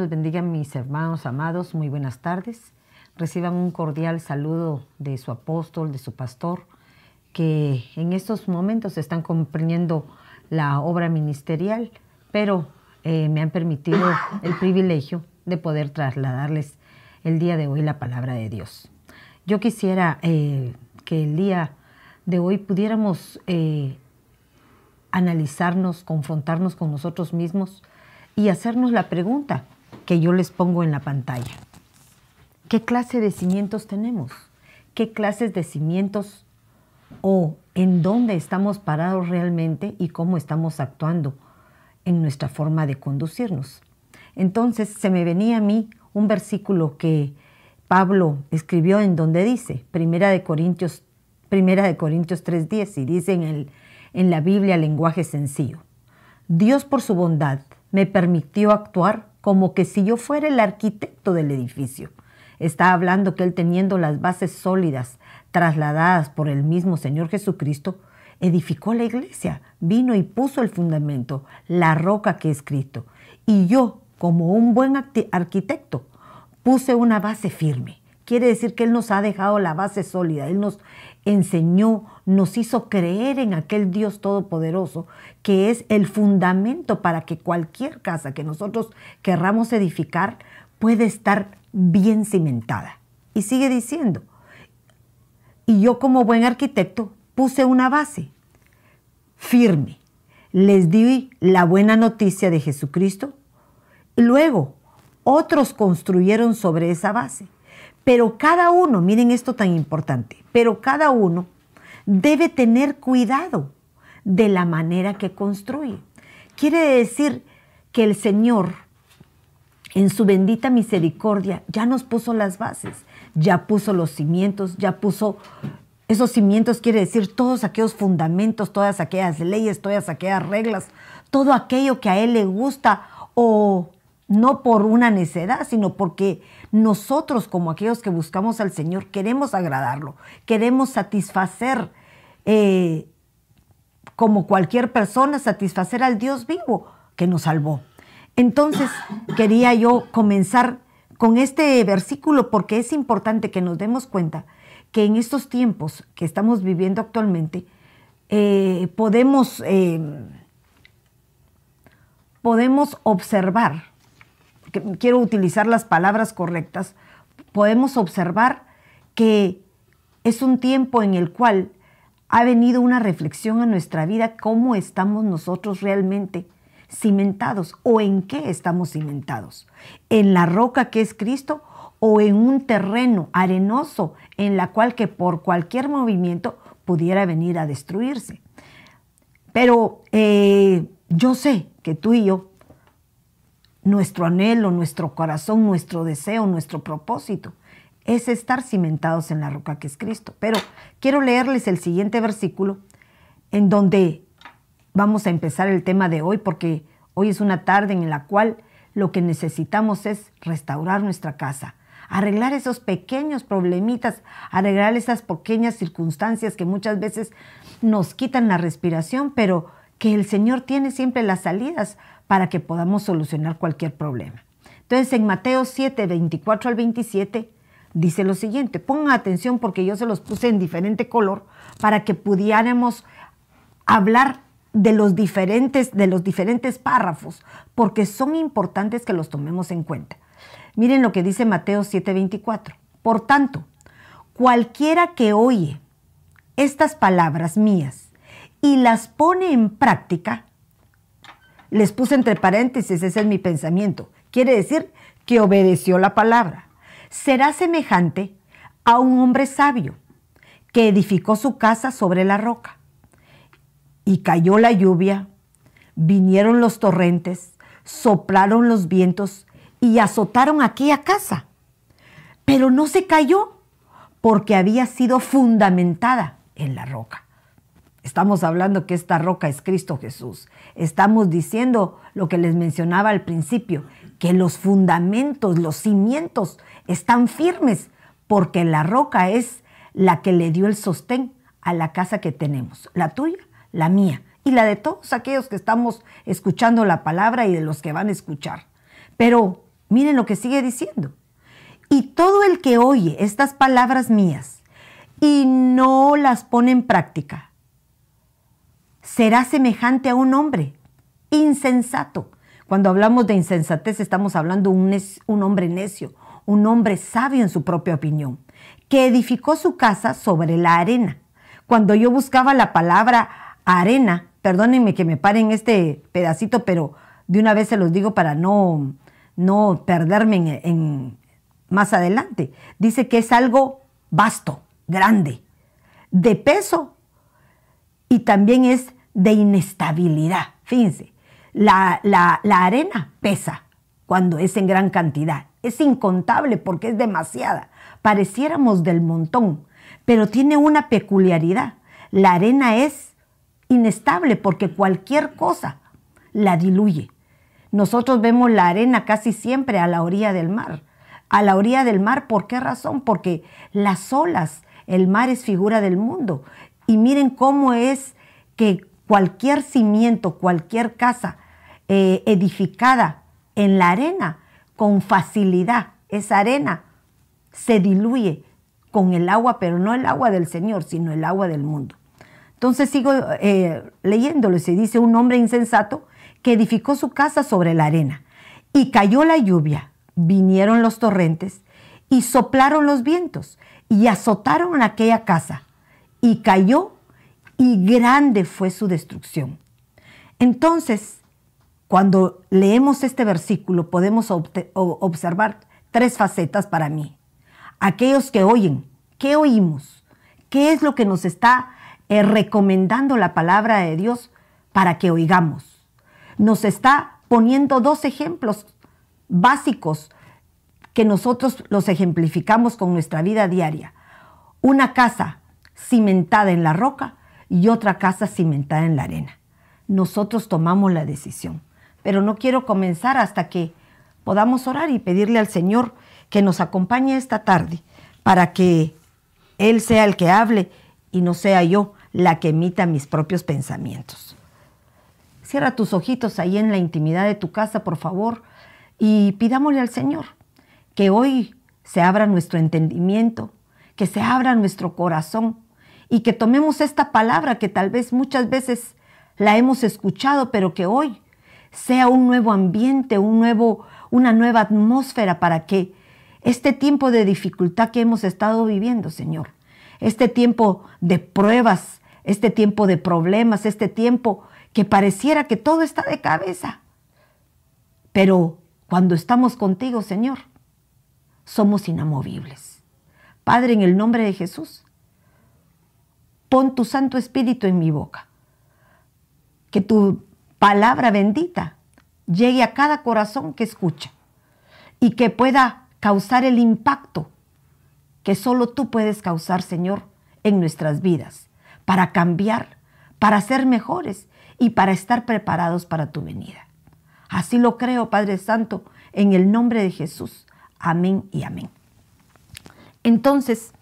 los bendiga, mis hermanos amados. Muy buenas tardes. Reciban un cordial saludo de su apóstol, de su pastor, que en estos momentos están comprendiendo la obra ministerial, pero eh, me han permitido el privilegio de poder trasladarles el día de hoy la palabra de Dios. Yo quisiera eh, que el día de hoy pudiéramos eh, analizarnos, confrontarnos con nosotros mismos y hacernos la pregunta que yo les pongo en la pantalla. ¿Qué clase de cimientos tenemos? ¿Qué clases de cimientos o en dónde estamos parados realmente y cómo estamos actuando en nuestra forma de conducirnos? Entonces se me venía a mí un versículo que Pablo escribió en donde dice, Primera de Corintios, Primera de Corintios 3.10, y dice en, el, en la Biblia lenguaje sencillo, Dios por su bondad me permitió actuar como que si yo fuera el arquitecto del edificio. Está hablando que él teniendo las bases sólidas trasladadas por el mismo Señor Jesucristo, edificó la iglesia, vino y puso el fundamento, la roca que he escrito. Y yo, como un buen arquitecto, puse una base firme. Quiere decir que Él nos ha dejado la base sólida, Él nos enseñó, nos hizo creer en aquel Dios todopoderoso, que es el fundamento para que cualquier casa que nosotros querramos edificar puede estar bien cimentada. Y sigue diciendo, y yo como buen arquitecto puse una base firme. Les di la buena noticia de Jesucristo. Y luego otros construyeron sobre esa base. Pero cada uno, miren esto tan importante, pero cada uno debe tener cuidado de la manera que construye. Quiere decir que el Señor, en su bendita misericordia, ya nos puso las bases, ya puso los cimientos, ya puso esos cimientos, quiere decir todos aquellos fundamentos, todas aquellas leyes, todas aquellas reglas, todo aquello que a Él le gusta o no por una necedad, sino porque nosotros como aquellos que buscamos al Señor queremos agradarlo, queremos satisfacer, eh, como cualquier persona, satisfacer al Dios vivo que nos salvó. Entonces quería yo comenzar con este versículo porque es importante que nos demos cuenta que en estos tiempos que estamos viviendo actualmente, eh, podemos, eh, podemos observar quiero utilizar las palabras correctas, podemos observar que es un tiempo en el cual ha venido una reflexión a nuestra vida, cómo estamos nosotros realmente cimentados o en qué estamos cimentados, en la roca que es Cristo o en un terreno arenoso en la cual que por cualquier movimiento pudiera venir a destruirse. Pero eh, yo sé que tú y yo nuestro anhelo, nuestro corazón, nuestro deseo, nuestro propósito es estar cimentados en la roca que es Cristo. Pero quiero leerles el siguiente versículo en donde vamos a empezar el tema de hoy porque hoy es una tarde en la cual lo que necesitamos es restaurar nuestra casa, arreglar esos pequeños problemitas, arreglar esas pequeñas circunstancias que muchas veces nos quitan la respiración, pero que el Señor tiene siempre las salidas para que podamos solucionar cualquier problema. Entonces en Mateo 7, 24 al 27 dice lo siguiente, pongan atención porque yo se los puse en diferente color para que pudiéramos hablar de los diferentes, de los diferentes párrafos, porque son importantes que los tomemos en cuenta. Miren lo que dice Mateo 7:24. Por tanto, cualquiera que oye estas palabras mías y las pone en práctica, les puse entre paréntesis, ese es mi pensamiento. Quiere decir que obedeció la palabra. Será semejante a un hombre sabio que edificó su casa sobre la roca. Y cayó la lluvia, vinieron los torrentes, soplaron los vientos y azotaron aquella casa. Pero no se cayó porque había sido fundamentada en la roca. Estamos hablando que esta roca es Cristo Jesús. Estamos diciendo lo que les mencionaba al principio, que los fundamentos, los cimientos están firmes porque la roca es la que le dio el sostén a la casa que tenemos, la tuya, la mía y la de todos aquellos que estamos escuchando la palabra y de los que van a escuchar. Pero Miren lo que sigue diciendo. Y todo el que oye estas palabras mías y no las pone en práctica, será semejante a un hombre insensato. Cuando hablamos de insensatez estamos hablando de un, un hombre necio, un hombre sabio en su propia opinión, que edificó su casa sobre la arena. Cuando yo buscaba la palabra arena, perdónenme que me paren este pedacito, pero de una vez se los digo para no, no perderme en, más adelante. Dice que es algo vasto, grande, de peso y también es de inestabilidad. Fíjense, la, la, la arena pesa cuando es en gran cantidad. Es incontable porque es demasiada. Pareciéramos del montón, pero tiene una peculiaridad. La arena es inestable porque cualquier cosa la diluye. Nosotros vemos la arena casi siempre a la orilla del mar. A la orilla del mar, ¿por qué razón? Porque las olas, el mar es figura del mundo. Y miren cómo es que cualquier cimiento, cualquier casa eh, edificada en la arena, con facilidad, esa arena se diluye con el agua, pero no el agua del Señor, sino el agua del mundo. Entonces sigo eh, leyéndolo, se dice un hombre insensato que edificó su casa sobre la arena. Y cayó la lluvia, vinieron los torrentes y soplaron los vientos y azotaron aquella casa. Y cayó y grande fue su destrucción. Entonces, cuando leemos este versículo podemos observar tres facetas para mí. Aquellos que oyen, ¿qué oímos? ¿Qué es lo que nos está eh, recomendando la palabra de Dios para que oigamos? nos está poniendo dos ejemplos básicos que nosotros los ejemplificamos con nuestra vida diaria. Una casa cimentada en la roca y otra casa cimentada en la arena. Nosotros tomamos la decisión, pero no quiero comenzar hasta que podamos orar y pedirle al Señor que nos acompañe esta tarde para que Él sea el que hable y no sea yo la que emita mis propios pensamientos. Cierra tus ojitos ahí en la intimidad de tu casa, por favor, y pidámosle al Señor que hoy se abra nuestro entendimiento, que se abra nuestro corazón y que tomemos esta palabra que tal vez muchas veces la hemos escuchado, pero que hoy sea un nuevo ambiente, un nuevo, una nueva atmósfera para que este tiempo de dificultad que hemos estado viviendo, Señor, este tiempo de pruebas, este tiempo de problemas, este tiempo que pareciera que todo está de cabeza. Pero cuando estamos contigo, Señor, somos inamovibles. Padre, en el nombre de Jesús, pon tu Santo Espíritu en mi boca. Que tu palabra bendita llegue a cada corazón que escucha y que pueda causar el impacto que solo tú puedes causar, Señor, en nuestras vidas, para cambiar, para ser mejores y para estar preparados para tu venida. Así lo creo, Padre Santo, en el nombre de Jesús. Amén y amén. Entonces,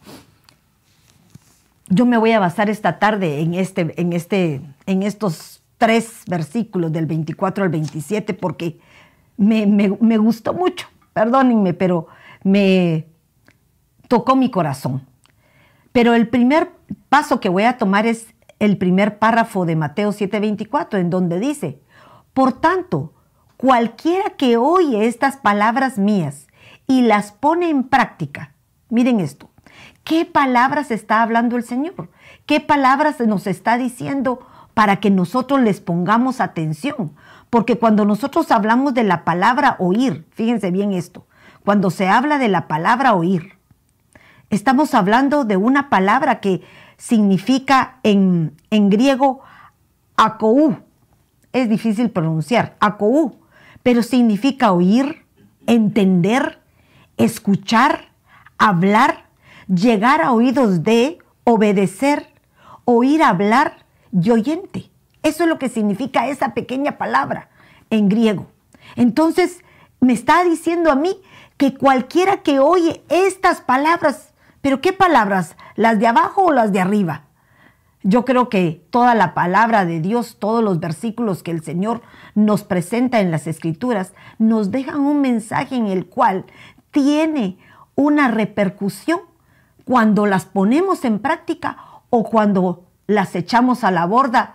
yo me voy a basar esta tarde en, este, en, este, en estos tres versículos del 24 al 27 porque me, me gustó mucho, perdónenme, pero me tocó mi corazón. Pero el primer paso que voy a tomar es el primer párrafo de Mateo 7:24, en donde dice, por tanto, cualquiera que oye estas palabras mías y las pone en práctica, miren esto, ¿qué palabras está hablando el Señor? ¿Qué palabras nos está diciendo para que nosotros les pongamos atención? Porque cuando nosotros hablamos de la palabra oír, fíjense bien esto, cuando se habla de la palabra oír, estamos hablando de una palabra que significa en, griego akou. Es difícil pronunciar, akou, pero significa oír, entender, escuchar, hablar, llegar a oídos de, obedecer, oír hablar y oyente. Eso es lo que significa esa pequeña palabra en griego. Entonces, me está diciendo a mí que cualquiera que oye estas palabras, pero ¿qué palabras? ¿Las de abajo o las de arriba? yo creo que toda la palabra de Dios, todos los versículos que el Señor nos presenta en las escrituras, nos dejan un mensaje en el cual tiene una repercusión cuando las ponemos en práctica o cuando las echamos a la borda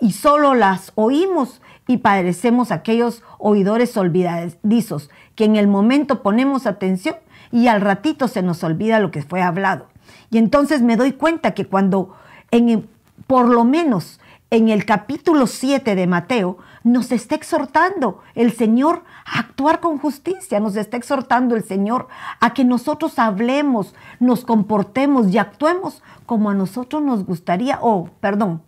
y solo las oímos y parecemos aquellos oidores olvidadizos que en el momento ponemos atención y al ratito se nos olvida lo que fue hablado. Y entonces me doy cuenta que cuando en, por lo menos en el capítulo 7 de Mateo, nos está exhortando el Señor a actuar con justicia, nos está exhortando el Señor a que nosotros hablemos, nos comportemos y actuemos como a nosotros nos gustaría, o perdón,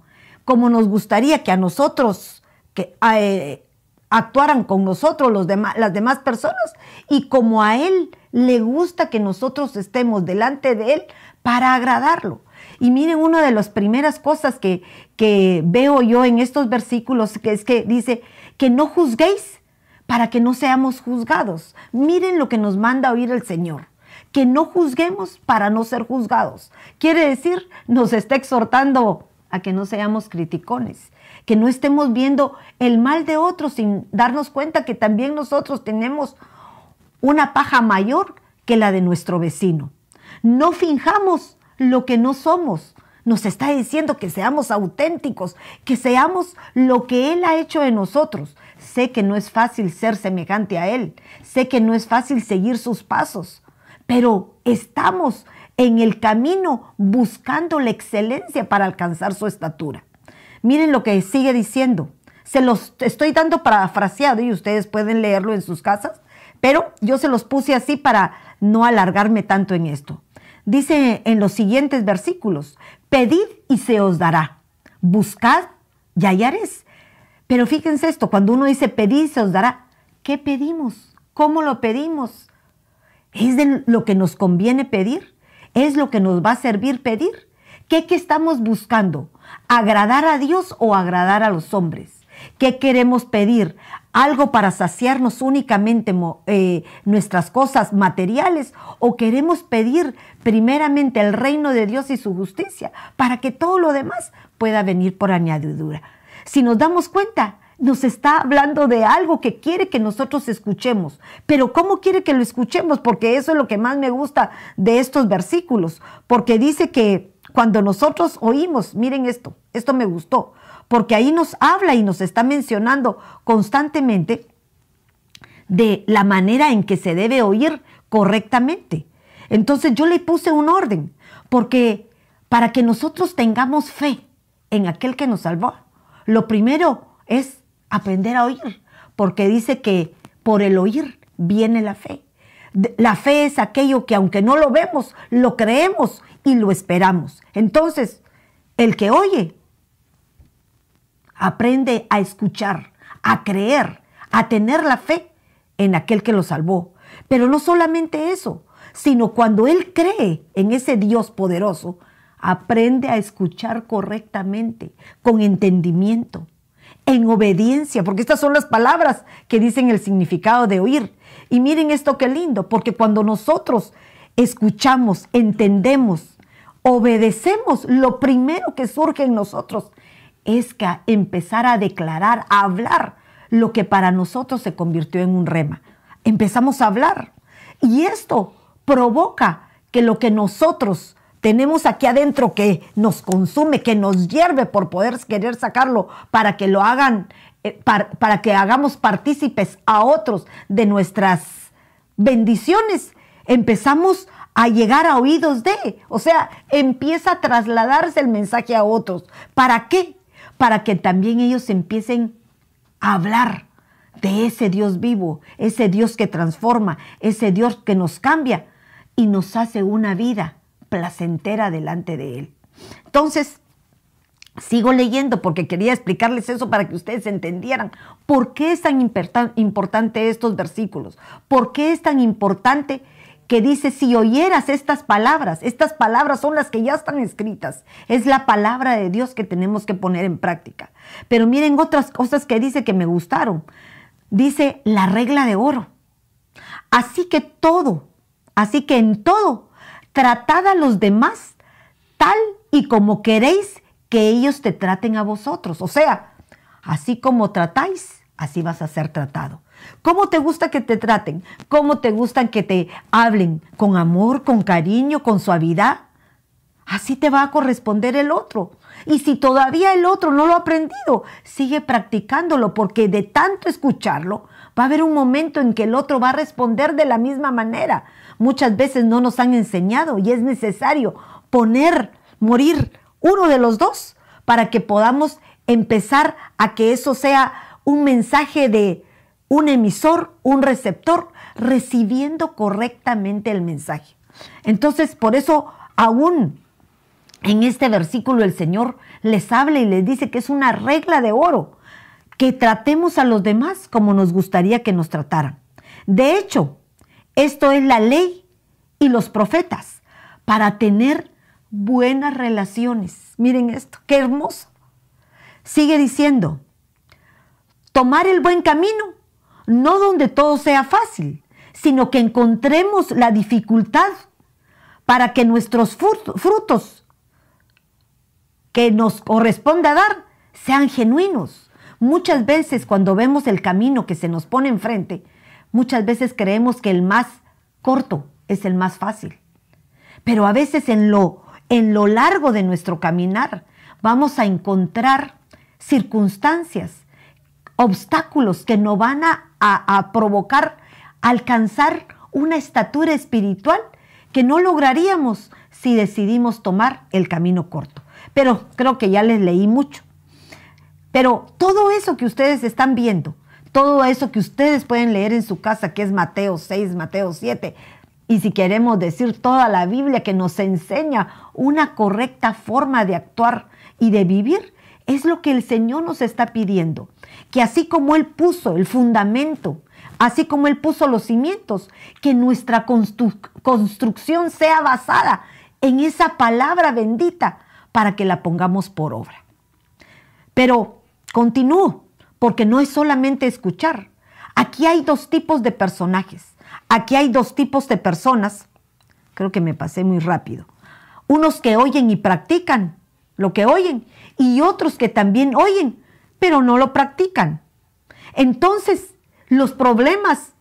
como nos gustaría que a nosotros que, eh, actuaran con nosotros los demás, las demás personas y como a Él le gusta que nosotros estemos delante de Él para agradarlo. Y miren, una de las primeras cosas que, que veo yo en estos versículos, que es que dice que no juzguéis para que no seamos juzgados. Miren lo que nos manda oír el Señor. Que no juzguemos para no ser juzgados. Quiere decir, nos está exhortando a que no seamos criticones, que no estemos viendo el mal de otros sin darnos cuenta que también nosotros tenemos una paja mayor que la de nuestro vecino. No finjamos lo que no somos. Nos está diciendo que seamos auténticos, que seamos lo que Él ha hecho en nosotros. Sé que no es fácil ser semejante a Él, sé que no es fácil seguir sus pasos, pero estamos en el camino buscando la excelencia para alcanzar su estatura. Miren lo que sigue diciendo. Se los estoy dando parafraseado y ustedes pueden leerlo en sus casas, pero yo se los puse así para no alargarme tanto en esto. Dice en los siguientes versículos, pedid y se os dará, buscad y hallaréis. Pero fíjense esto, cuando uno dice pedid y se os dará, ¿qué pedimos? ¿Cómo lo pedimos? ¿Es de lo que nos conviene pedir? ¿Es lo que nos va a servir pedir? ¿Qué, qué estamos buscando? ¿Agradar a Dios o agradar a los hombres? ¿Qué queremos pedir? ¿Algo para saciarnos únicamente eh, nuestras cosas materiales? ¿O queremos pedir primeramente el reino de Dios y su justicia para que todo lo demás pueda venir por añadidura? Si nos damos cuenta, nos está hablando de algo que quiere que nosotros escuchemos. Pero ¿cómo quiere que lo escuchemos? Porque eso es lo que más me gusta de estos versículos. Porque dice que cuando nosotros oímos, miren esto, esto me gustó, porque ahí nos habla y nos está mencionando constantemente de la manera en que se debe oír correctamente. Entonces yo le puse un orden, porque para que nosotros tengamos fe en aquel que nos salvó, lo primero es aprender a oír, porque dice que por el oír viene la fe. La fe es aquello que aunque no lo vemos, lo creemos y lo esperamos. Entonces, el que oye, aprende a escuchar, a creer, a tener la fe en aquel que lo salvó. Pero no solamente eso, sino cuando él cree en ese Dios poderoso, aprende a escuchar correctamente, con entendimiento en obediencia, porque estas son las palabras que dicen el significado de oír. Y miren esto qué lindo, porque cuando nosotros escuchamos, entendemos, obedecemos, lo primero que surge en nosotros es que empezar a declarar, a hablar lo que para nosotros se convirtió en un rema. Empezamos a hablar. Y esto provoca que lo que nosotros tenemos aquí adentro que nos consume, que nos hierve por poder querer sacarlo para que lo hagan, eh, para, que hagamos partícipes a otros de nuestras bendiciones, empezamos a llegar a oídos de, o sea, empieza a trasladarse el mensaje a otros. ¿Para qué? Para que también ellos empiecen a hablar de ese Dios vivo, ese Dios que transforma, ese Dios que nos cambia y nos hace una vida placentera delante de Él. Entonces, sigo leyendo porque quería explicarles eso para que ustedes entendieran por qué es tan importante estos versículos, por qué es tan importante que dice, si oyeras estas palabras, estas palabras son las que ya están escritas, es la palabra de Dios que tenemos que poner en práctica. Pero miren otras cosas que dice que me gustaron. Dice la regla de oro. Así que todo, así que en todo, tratad a los demás tal y como queréis que ellos te traten a vosotros. O sea, así como tratáis, así vas a ser tratado. ¿Cómo te gusta que te traten? ¿Cómo te gustan que te hablen? ¿Con amor, con cariño, con suavidad? Así te va a corresponder el otro. Y si todavía el otro no lo ha aprendido, sigue practicándolo porque de tanto escucharlo, va a haber un momento en que el otro va a responder de la misma manera. Muchas veces no nos han enseñado y es necesario poner, morir uno de los dos para que podamos empezar a que eso sea un mensaje de un emisor, un receptor, recibiendo correctamente el mensaje. Entonces, por eso aún en este versículo el Señor les habla y les dice que es una regla de oro, que tratemos a los demás como nos gustaría que nos trataran. De hecho, esto es la ley y los profetas para tener buenas relaciones. Miren esto, qué hermoso. Sigue diciendo, tomar el buen camino no donde todo sea fácil, sino que encontremos la dificultad para que nuestros frutos que nos corresponda dar sean genuinos. Muchas veces cuando vemos el camino que se nos pone enfrente, muchas veces creemos que el más corto es el más fácil. Pero a veces en lo, en lo largo de nuestro caminar vamos a encontrar circunstancias, obstáculos que nos van a provocar alcanzar una estatura espiritual que no lograríamos si decidimos tomar el camino corto. Pero creo que ya les leí mucho. Pero todo eso que ustedes están viendo, todo eso que ustedes pueden leer en su casa, que es Mateo 6, Mateo 7, y si queremos decir toda la Biblia que nos enseña una correcta forma de actuar y de vivir, es lo que el Señor nos está pidiendo que así como Él puso el fundamento, así como Él puso los cimientos, que nuestra construcción sea basada en esa palabra bendita para que la pongamos por obra. Pero continúo, porque no es solamente escuchar. Aquí hay dos tipos de personajes. Aquí hay dos tipos de personas. Creo que me pasé muy rápido. Unos que oyen y practican lo que oyen y otros que también oyen, pero no lo practican. Entonces, los problemas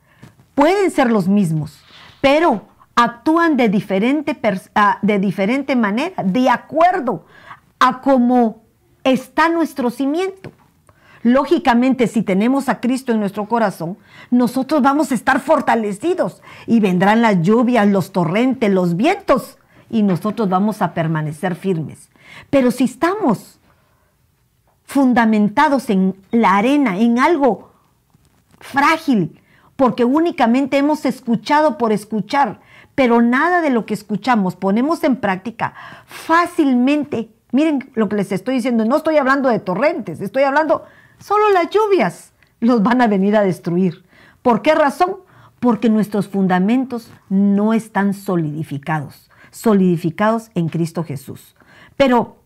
pueden ser los mismos, pero actúan de diferente, ah, de diferente manera, de acuerdo a cómo está nuestro cimiento. Lógicamente, si tenemos a Cristo en nuestro corazón, nosotros vamos a estar fortalecidos y vendrán las lluvias, los torrentes, los vientos y nosotros vamos a permanecer firmes. Pero si estamos fundamentados en la arena, en algo frágil, porque únicamente hemos escuchado por escuchar, pero nada de lo que escuchamos ponemos en práctica fácilmente. Miren lo que les estoy diciendo, no estoy hablando de torrentes, estoy hablando solo las lluvias los van a venir a destruir. ¿Por qué razón? Porque nuestros fundamentos no están solidificados, solidificados en Cristo Jesús. Pero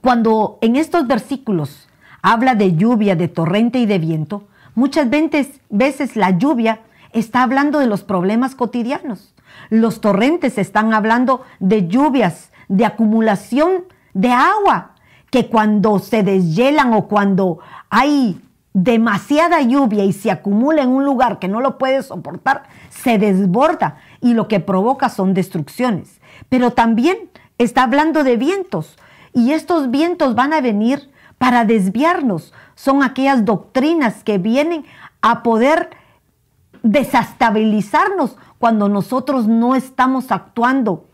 cuando en estos versículos habla de lluvia, de torrente y de viento, muchas veces, la lluvia está hablando de los problemas cotidianos. Los torrentes están hablando de lluvias, de acumulación de agua, que cuando se deshielan o cuando hay demasiada lluvia y se acumula en un lugar que no lo puede soportar, se desborda y lo que provoca son destrucciones. Pero también está hablando de vientos, y estos vientos van a venir para desviarnos. Son aquellas doctrinas que vienen a poder desestabilizarnos cuando nosotros no estamos actuando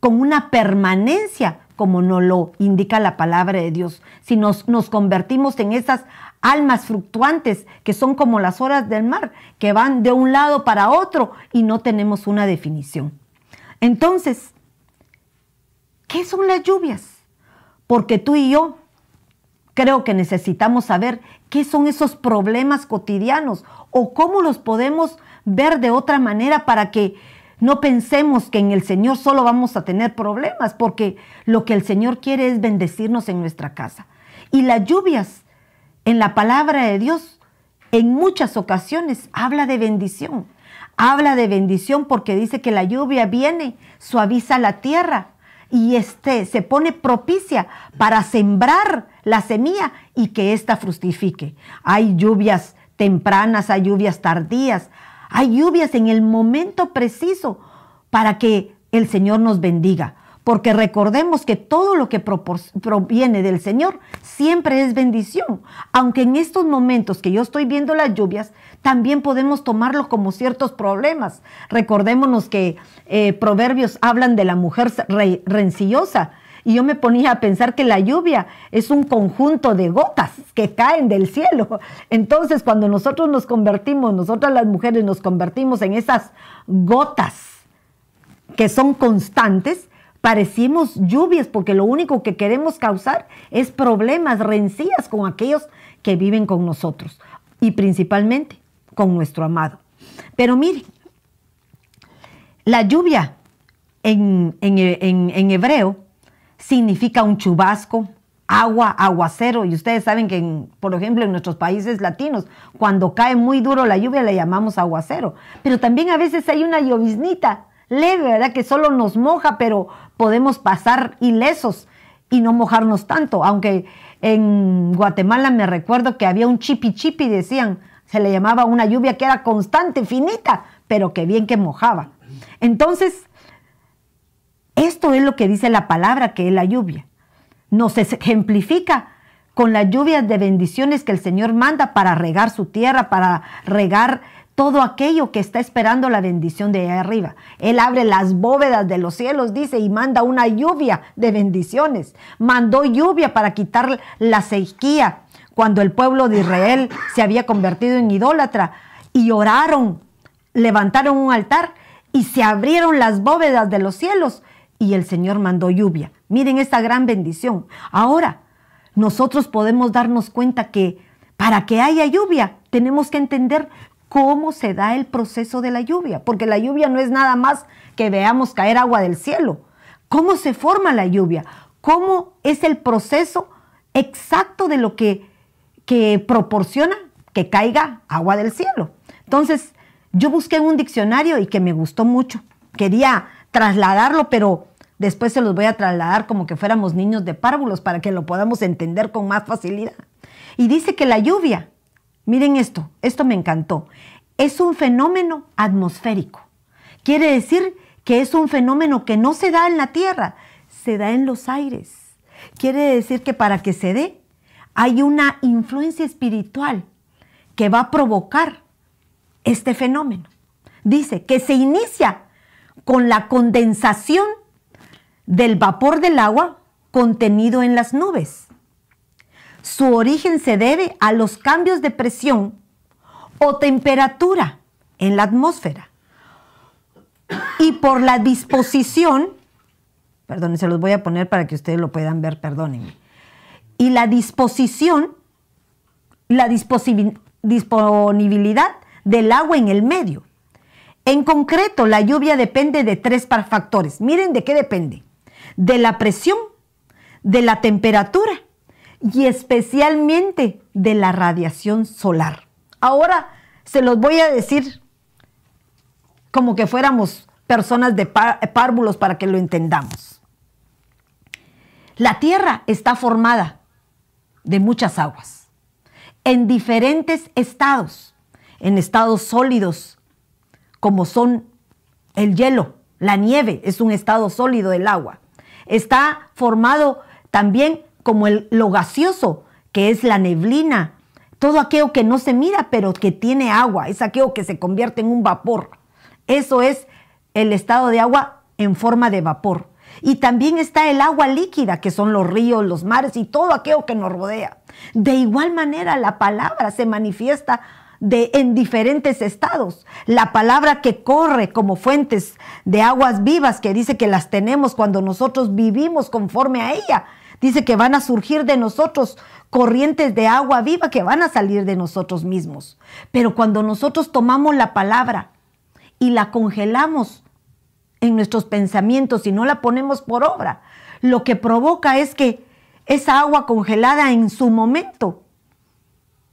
con una permanencia como nos lo indica la palabra de Dios. Si nos, nos convertimos en esas almas fluctuantes que son como las horas del mar, que van de un lado para otro y no tenemos una definición. Entonces, ¿qué son las lluvias? porque tú y yo creo que necesitamos saber qué son esos problemas cotidianos o cómo los podemos ver de otra manera para que no pensemos que en el Señor solo vamos a tener problemas, porque lo que el Señor quiere es bendecirnos en nuestra casa. Y las lluvias en la palabra de Dios en muchas ocasiones habla de bendición. Habla de bendición porque dice que la lluvia viene, suaviza la tierra y este se pone propicia para sembrar la semilla y que ésta fructifique. Hay lluvias tempranas, hay lluvias tardías, hay lluvias en el momento preciso para que el Señor nos bendiga. Porque recordemos que todo lo que proviene del Señor siempre es bendición. Aunque en estos momentos que yo estoy viendo las lluvias, también podemos tomarlo como ciertos problemas. Recordémonos que eh, proverbios hablan de la mujer rencillosa. Y yo me ponía a pensar que la lluvia es un conjunto de gotas que caen del cielo. Entonces, cuando nosotros nos convertimos, nosotras las mujeres nos convertimos en esas gotas que son constantes, parecimos lluvias porque lo único que queremos causar es problemas, rencillas con aquellos que viven con nosotros y principalmente con nuestro amado. Pero mire, la lluvia en, en, hebreo significa un chubasco, agua, aguacero, y ustedes saben que, por ejemplo, en nuestros países latinos, cuando cae muy duro la lluvia le llamamos aguacero, pero también a veces hay una lloviznita leve, ¿verdad? Que solo nos moja, pero podemos pasar ilesos y no mojarnos tanto. Aunque en Guatemala me recuerdo que había un chipi chipi, decían, se le llamaba una lluvia que era constante, finita, pero que bien que mojaba. Entonces, esto es lo que dice la palabra que es la lluvia. Nos ejemplifica con las lluvias de bendiciones que el Señor manda para regar su tierra, para regar todo aquello que está esperando la bendición de ahí arriba. Él abre las bóvedas de los cielos, dice, y manda una lluvia de bendiciones. Mandó lluvia para quitar la sequía cuando el pueblo de Israel se había convertido en idólatra y oraron, levantaron un altar y se abrieron las bóvedas de los cielos y el Señor mandó lluvia. Miren esta gran bendición. Ahora, nosotros podemos darnos cuenta que para que haya lluvia tenemos que entender cómo se da el proceso de la lluvia, porque la lluvia no es nada más que veamos caer agua del cielo. ¿Cómo se forma la lluvia? ¿Cómo es el proceso exacto de lo que, que proporciona que caiga agua del cielo? Entonces, yo busqué un diccionario y que me gustó mucho. Quería trasladarlo, pero después se los voy a trasladar como que fuéramos niños de párvulos para que lo podamos entender con más facilidad. Y dice que la lluvia Miren esto, esto me encantó. Es un fenómeno atmosférico. Quiere decir que es un fenómeno que no se da en la tierra, se da en los aires. Quiere decir que para que se dé, hay una influencia espiritual que va a provocar este fenómeno. Dice que se inicia con la condensación del vapor del agua contenido en las nubes. Su origen se debe a los cambios de presión o temperatura en la atmósfera y por la disposición, perdón, se los voy a poner para que ustedes lo puedan ver, perdónenme, y la disposición, la disponibilidad del agua en el medio. En concreto, la lluvia depende de tres factores. Miren de qué depende. De la presión, de la temperatura y especialmente de la radiación solar. Ahora se los voy a decir como que fuéramos personas de párvulos para que lo entendamos. La Tierra está formada de muchas aguas, en diferentes estados, en estados sólidos, como son el hielo, la nieve es un estado sólido del agua. Está formado también como el, lo gaseoso, que es la neblina, todo aquello que no se mira, pero que tiene agua, es aquello que se convierte en un vapor. Eso es el estado de agua en forma de vapor. Y también está el agua líquida, que son los ríos, los mares y todo aquello que nos rodea. De igual manera, la palabra se manifiesta en diferentes estados. La palabra que corre como fuentes de aguas vivas, que dice que las tenemos cuando nosotros vivimos conforme a ella, Dice que van a surgir de nosotros corrientes de agua viva que van a salir de nosotros mismos. Pero cuando nosotros tomamos la palabra y la congelamos en nuestros pensamientos y no la ponemos por obra, lo que provoca es que esa agua congelada en su momento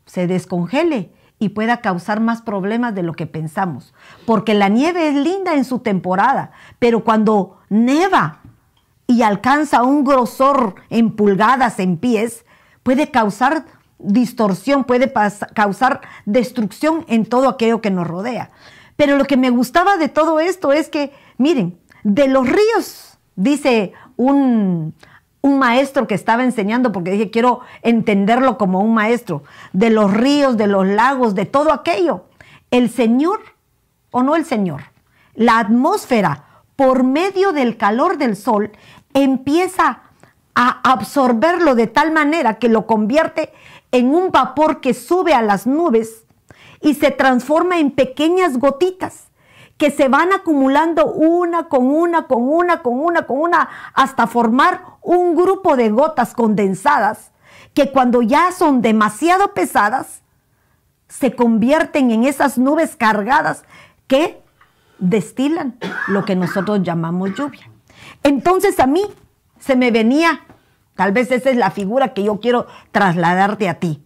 se descongele y pueda causar más problemas de lo que pensamos. Porque la nieve es linda en su temporada, pero cuando neva y alcanza un grosor en pulgadas, en pies, puede causar distorsión, puede causar destrucción en todo aquello que nos rodea. Pero lo que me gustaba de todo esto es que, miren, de los ríos, dice un, un maestro que estaba enseñando, porque dije, quiero entenderlo como un maestro, de los ríos, de los lagos, de todo aquello. El Señor, o no el Señor, la atmósfera, por medio del calor del sol, empieza a absorberlo de tal manera que lo convierte en un vapor que sube a las nubes y se transforma en pequeñas gotitas que se van acumulando una con una, con una, con una, con una, hasta formar un grupo de gotas condensadas que cuando ya son demasiado pesadas, se convierten en esas nubes cargadas que destilan lo que nosotros llamamos lluvia. Entonces a mí se me venía, tal vez esa es la figura que yo quiero trasladarte a ti.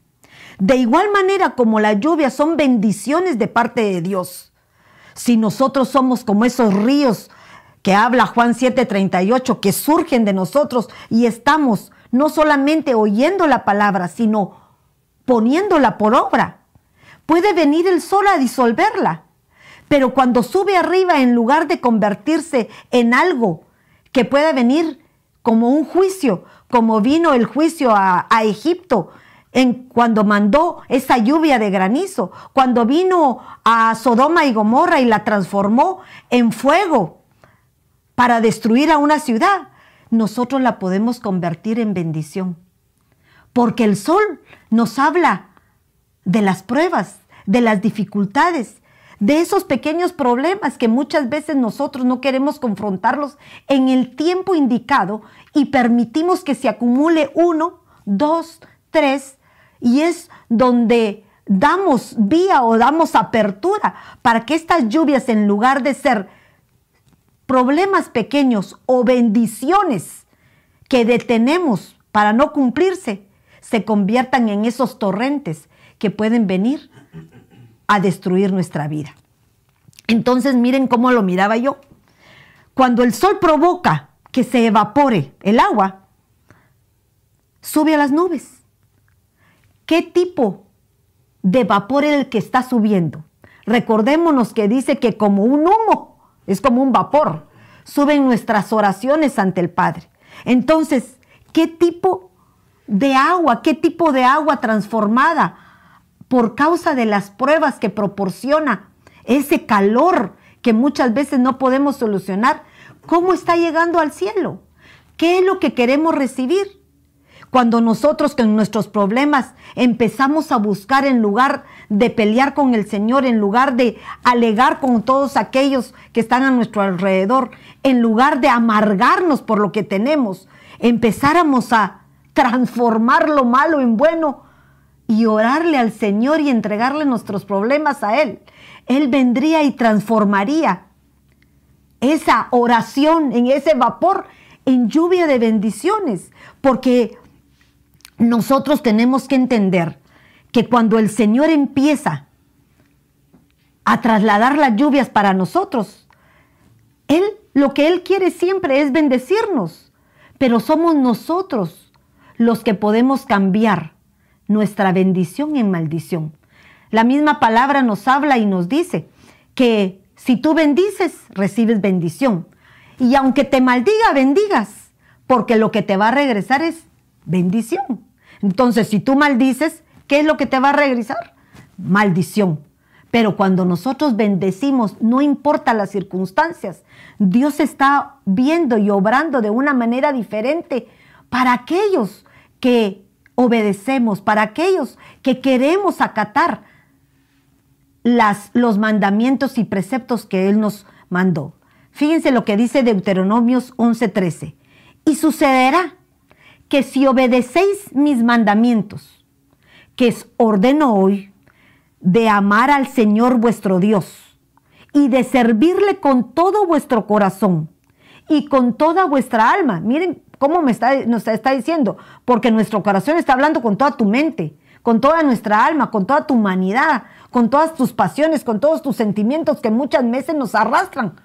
De igual manera como la lluvia son bendiciones de parte de Dios, si nosotros somos como esos ríos que habla Juan 7:38, que surgen de nosotros y estamos no solamente oyendo la palabra, sino poniéndola por obra. Puede venir el sol a disolverla, pero cuando sube arriba, en lugar de convertirse en algo que pueda venir como un juicio, como vino el juicio a, a Egipto, en cuando mandó esa lluvia de granizo, cuando vino a Sodoma y Gomorra y la transformó en fuego para destruir a una ciudad, nosotros la podemos convertir en bendición. Porque el sol nos habla de las pruebas, de las dificultades, de esos pequeños problemas que muchas veces nosotros no queremos confrontarlos en el tiempo indicado y permitimos que se acumule uno, dos, tres, y es donde damos vía o damos apertura para que estas lluvias, en lugar de ser problemas pequeños o bendiciones que detenemos para no cumplirse, se conviertan en esos torrentes que pueden venir a destruir nuestra vida. Entonces miren cómo lo miraba yo. Cuando el sol provoca que se evapore el agua, sube a las nubes ¿Qué tipo de vapor es el que está subiendo? Recordémonos que dice que como un humo, es como un vapor, suben nuestras oraciones ante el Padre. Entonces, ¿qué tipo de agua, qué tipo de agua transformada por causa de las pruebas que proporciona ese calor que muchas veces no podemos solucionar? ¿Cómo está llegando al cielo? ¿Qué es lo que queremos recibir? Cuando nosotros con nuestros problemas empezamos a buscar en lugar de pelear con el Señor, en lugar de alegar con todos aquellos que están a nuestro alrededor, en lugar de amargarnos por lo que tenemos, empezáramos a transformar lo malo en bueno y orarle al Señor y entregarle nuestros problemas a Él. Él vendría y transformaría esa oración en ese vapor en lluvia de bendiciones, porque nosotros tenemos que entender que cuando el Señor empieza a trasladar las lluvias para nosotros, Él lo que Él quiere siempre es bendecirnos, pero somos nosotros los que podemos cambiar nuestra bendición en maldición. La misma palabra nos habla y nos dice que si tú bendices, recibes bendición. Y aunque te maldiga, bendigas, porque lo que te va a regresar es bendición. Entonces, si tú maldices, ¿qué es lo que te va a regresar? Maldición. Pero cuando nosotros bendecimos, no importa las circunstancias, Dios está viendo y obrando de una manera diferente para aquellos que obedecemos, para aquellos que queremos acatar las, los mandamientos y preceptos que Él nos mandó. Fíjense lo que dice Deuteronomios 11:13. Y sucederá que si obedecéis mis mandamientos, que os ordeno hoy, de amar al Señor vuestro Dios y de servirle con todo vuestro corazón y con toda vuestra alma. Miren cómo me está, nos está diciendo, porque nuestro corazón está hablando con toda tu mente, con toda nuestra alma, con toda tu humanidad, con todas tus pasiones, con todos tus sentimientos que muchas veces nos arrastran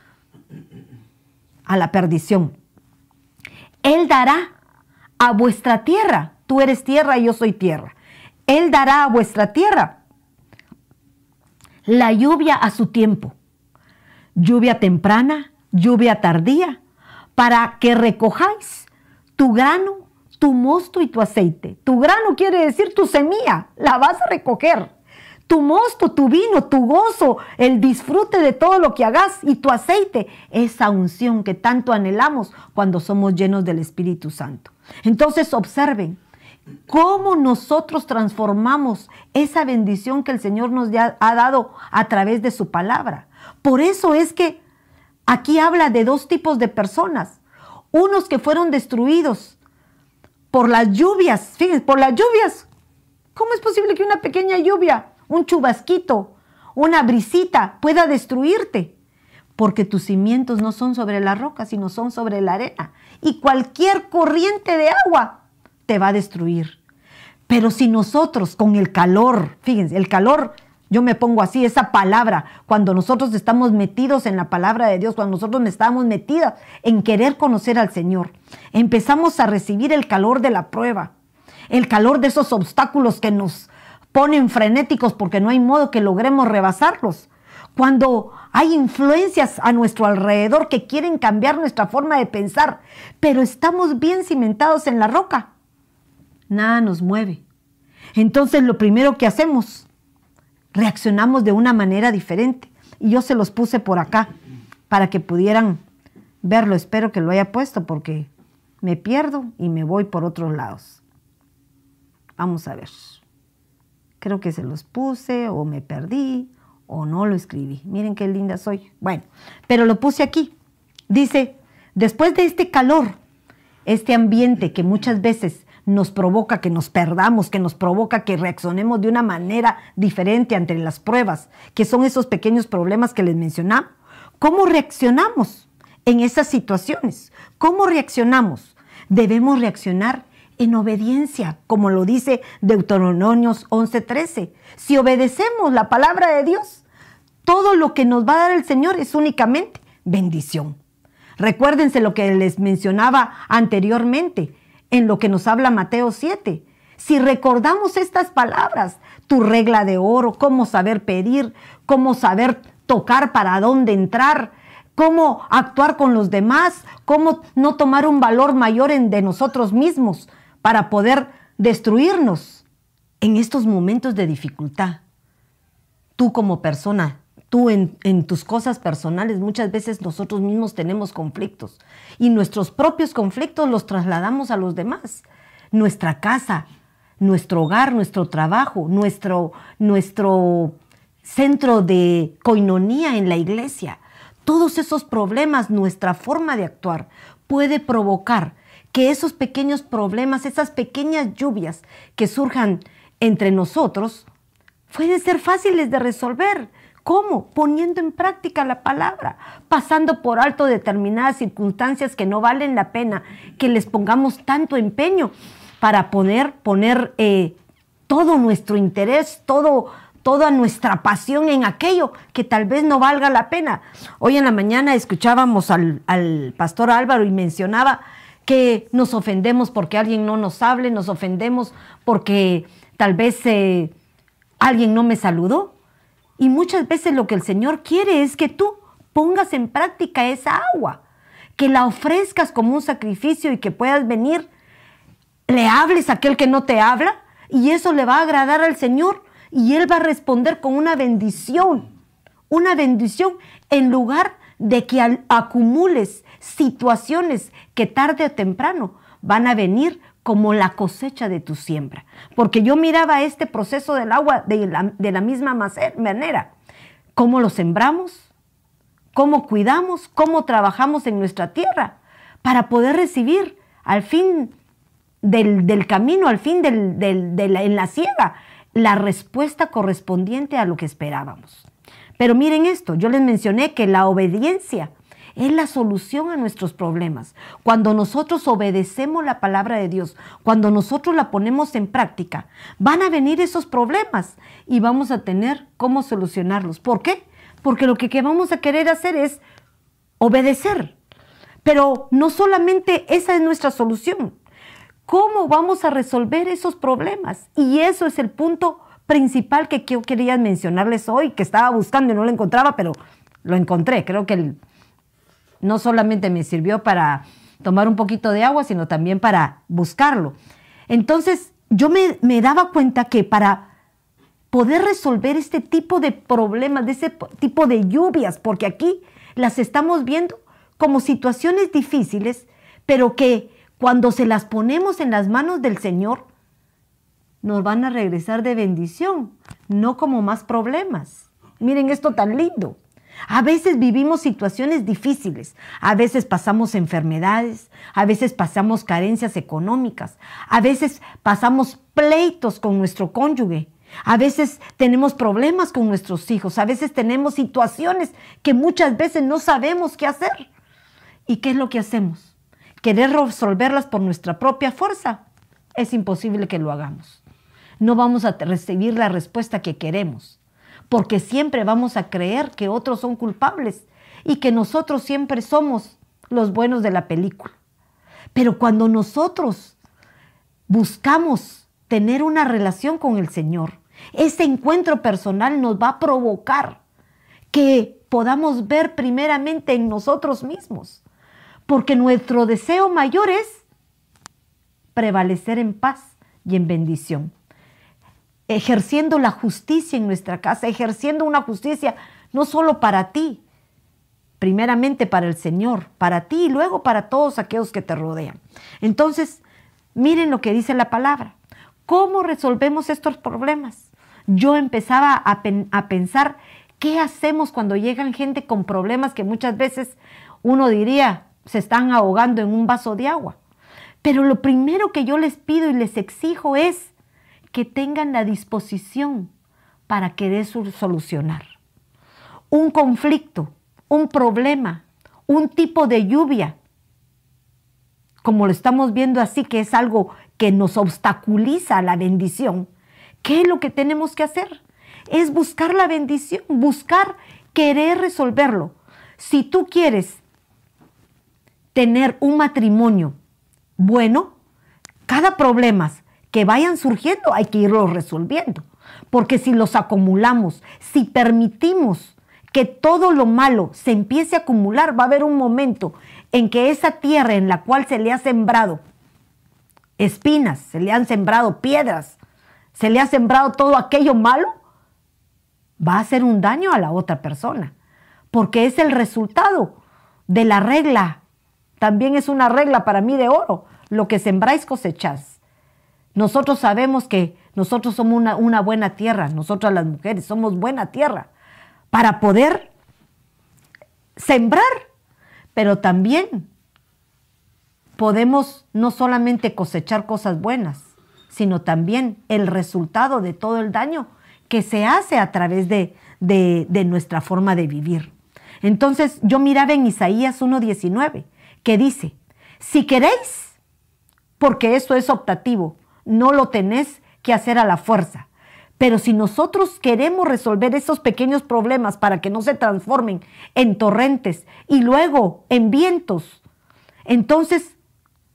a la perdición Él dará a vuestra tierra, tú eres tierra y yo soy tierra. Él dará a vuestra tierra la lluvia a su tiempo, lluvia temprana, lluvia tardía, para que recojáis tu grano, tu mosto y tu aceite. Tu grano quiere decir tu semilla, la vas a recoger. Tu mosto, tu vino, tu gozo, el disfrute de todo lo que hagas y tu aceite, esa unción que tanto anhelamos cuando somos llenos del Espíritu Santo. Entonces observen cómo nosotros transformamos esa bendición que el Señor nos ha dado a través de su palabra. Por eso es que aquí habla de dos tipos de personas. Unos que fueron destruidos por las lluvias. Fíjense, por las lluvias. ¿Cómo es posible que una pequeña lluvia, un chubasquito, una brisita pueda destruirte? Porque tus cimientos no son sobre la roca, sino son sobre la arena. Y cualquier corriente de agua te va a destruir. Pero si nosotros con el calor, fíjense, el calor yo me pongo así, esa palabra, cuando nosotros estamos metidos en la palabra de Dios, cuando nosotros estamos metidos en querer conocer al Señor, empezamos a recibir el calor de la prueba, el calor de esos obstáculos que nos ponen frenéticos porque no hay modo que logremos rebasarlos. Cuando hay influencias a nuestro alrededor que quieren cambiar nuestra forma de pensar, pero estamos bien cimentados en la roca, nada nos mueve. Entonces lo primero que hacemos reaccionamos de una manera diferente. Y yo se los puse por acá para que pudieran verlo. Espero que lo haya puesto porque me pierdo y me voy por otros lados. Vamos a ver. Creo que se los puse o me perdí o no lo escribí. Miren qué linda soy. Bueno, pero lo puse aquí. Dice, después de este calor, este ambiente que muchas veces nos provoca que nos perdamos, que nos provoca que reaccionemos de una manera diferente ante las pruebas, que son esos pequeños problemas que les mencionamos. ¿Cómo reaccionamos en esas situaciones? ¿Cómo reaccionamos? Debemos reaccionar en obediencia, como lo dice Deuteronomios 11:13. Si obedecemos la palabra de Dios, todo lo que nos va a dar el Señor es únicamente bendición. Recuérdense lo que les mencionaba anteriormente en lo que nos habla Mateo 7. Si recordamos estas palabras, tu regla de oro, cómo saber pedir, cómo saber tocar para dónde entrar, cómo actuar con los demás, cómo no tomar un valor mayor en de nosotros mismos para poder destruirnos en estos momentos de dificultad. Tú como persona Tú en, tus cosas personales muchas veces nosotros mismos tenemos conflictos y nuestros propios conflictos los trasladamos a los demás. Nuestra casa, nuestro hogar, nuestro trabajo, nuestro, nuestro centro de coinonía en la iglesia. Todos esos problemas, nuestra forma de actuar puede provocar que esos pequeños problemas, esas pequeñas lluvias que surjan entre nosotros, pueden ser fáciles de resolver ¿Cómo? Poniendo en práctica la palabra, pasando por alto determinadas circunstancias que no valen la pena que les pongamos tanto empeño para poder poner eh, todo nuestro interés, todo, toda nuestra pasión en aquello que tal vez no valga la pena. Hoy en la mañana escuchábamos al, pastor Álvaro y mencionaba que nos ofendemos porque alguien no nos hable, nos ofendemos porque tal vez eh, alguien no me saludó. Y muchas veces lo que el Señor quiere es que tú pongas en práctica esa agua, que la ofrezcas como un sacrificio y que puedas venir, le hables a aquel que no te habla y eso le va a agradar al Señor y Él va a responder con una bendición, una bendición en lugar de que acumules situaciones que tarde o temprano van a venir como la cosecha de tu siembra. Porque yo miraba este proceso del agua de la, misma manera. Cómo lo sembramos, cómo cuidamos, cómo trabajamos en nuestra tierra para poder recibir al fin del, camino, al fin de la, en la siega, la respuesta correspondiente a lo que esperábamos. Pero miren esto, yo les mencioné que la obediencia es la solución a nuestros problemas. Cuando nosotros obedecemos la palabra de Dios, cuando nosotros la ponemos en práctica, van a venir esos problemas y vamos a tener cómo solucionarlos. ¿Por qué? Porque lo que vamos a querer hacer es obedecer. Pero no solamente esa es nuestra solución. ¿Cómo vamos a resolver esos problemas? Y eso es el punto principal que yo quería mencionarles hoy, que estaba buscando y no lo encontraba, pero lo encontré. Creo que no solamente me sirvió para tomar un poquito de agua, sino también para buscarlo. Entonces, yo me, daba cuenta que para poder resolver este tipo de problemas, de ese tipo de lluvias, porque aquí las estamos viendo como situaciones difíciles, pero que cuando se las ponemos en las manos del Señor, nos van a regresar de bendición, no como más problemas. Miren esto tan lindo. A veces vivimos situaciones difíciles, a veces pasamos enfermedades, a veces pasamos carencias económicas, a veces pasamos pleitos con nuestro cónyuge, a veces tenemos problemas con nuestros hijos, a veces tenemos situaciones que muchas veces no sabemos qué hacer. ¿Y qué es lo que hacemos? ¿Querer resolverlas por nuestra propia fuerza? Es imposible que lo hagamos. No vamos a recibir la respuesta que queremos porque siempre vamos a creer que otros son culpables y que nosotros siempre somos los buenos de la película. Pero cuando nosotros buscamos tener una relación con el Señor, ese encuentro personal nos va a provocar que podamos ver primeramente en nosotros mismos, porque nuestro deseo mayor es prevalecer en paz y en bendición ejerciendo la justicia en nuestra casa, ejerciendo una justicia no solo para ti, primeramente para el Señor, para ti y luego para todos aquellos que te rodean. Entonces, miren lo que dice la palabra. ¿Cómo resolvemos estos problemas? Yo empezaba a, a pensar, ¿qué hacemos cuando llegan gente con problemas que muchas veces uno diría se están ahogando en un vaso de agua? Pero lo primero que yo les pido y les exijo es que tengan la disposición para querer solucionar. Un conflicto, un problema, un tipo de lluvia, como lo estamos viendo así, que es algo que nos obstaculiza la bendición, ¿qué es lo que tenemos que hacer? Es buscar la bendición, buscar querer resolverlo. Si tú quieres tener un matrimonio bueno, cada problema que vayan surgiendo hay que irlos resolviendo. Porque si los acumulamos, si permitimos que todo lo malo se empiece a acumular, va a haber un momento en que esa tierra en la cual se le ha sembrado espinas, se le han sembrado piedras, se le ha sembrado todo aquello malo, va a hacer un daño a la otra persona. Porque es el resultado de la regla. También es una regla para mí de oro. Lo que sembráis cosechás. Nosotros sabemos que nosotros somos una, buena tierra, nosotras las mujeres somos buena tierra para poder sembrar, pero también podemos no solamente cosechar cosas buenas, sino también el resultado de todo el daño que se hace a través de, de nuestra forma de vivir. Entonces yo miraba en Isaías 1.19 que dice, si queréis, porque eso es optativo, no lo tenés que hacer a la fuerza. Pero si nosotros queremos resolver esos pequeños problemas para que no se transformen en torrentes y luego en vientos, entonces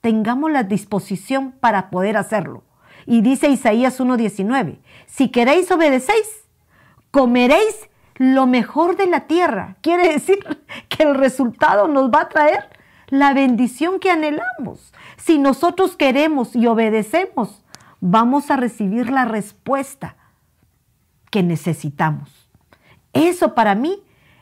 tengamos la disposición para poder hacerlo. Y dice Isaías 1.19, si queréis obedecéis, comeréis lo mejor de la tierra. Quiere decir que el resultado nos va a traer la bendición que anhelamos. Si nosotros queremos y obedecemos, vamos a recibir la respuesta que necesitamos. Eso para mí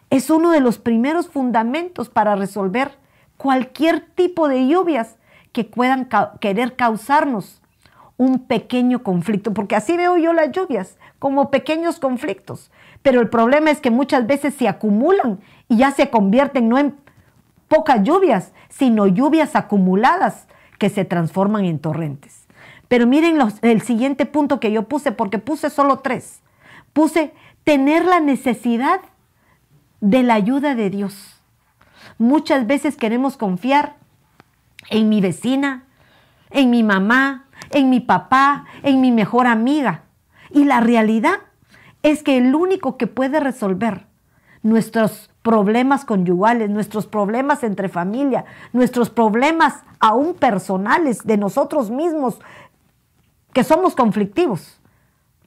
es uno de los primeros fundamentos para resolver cualquier tipo de lluvias que puedan querer causarnos un pequeño conflicto, porque así veo yo las lluvias, como pequeños conflictos. Pero el problema es que muchas veces se acumulan y ya se convierten no en pocas lluvias, sino lluvias acumuladas que se transforman en torrentes. Pero miren el siguiente punto que yo puse, porque puse solo tres. Puse tener la necesidad de la ayuda de Dios. Muchas veces queremos confiar en mi vecina, en mi mamá, en mi papá, en mi mejor amiga. Y la realidad es que el único que puede resolver nuestros problemas conyugales, nuestros problemas entre familia, nuestros problemas aún personales de nosotros mismos, que somos conflictivos.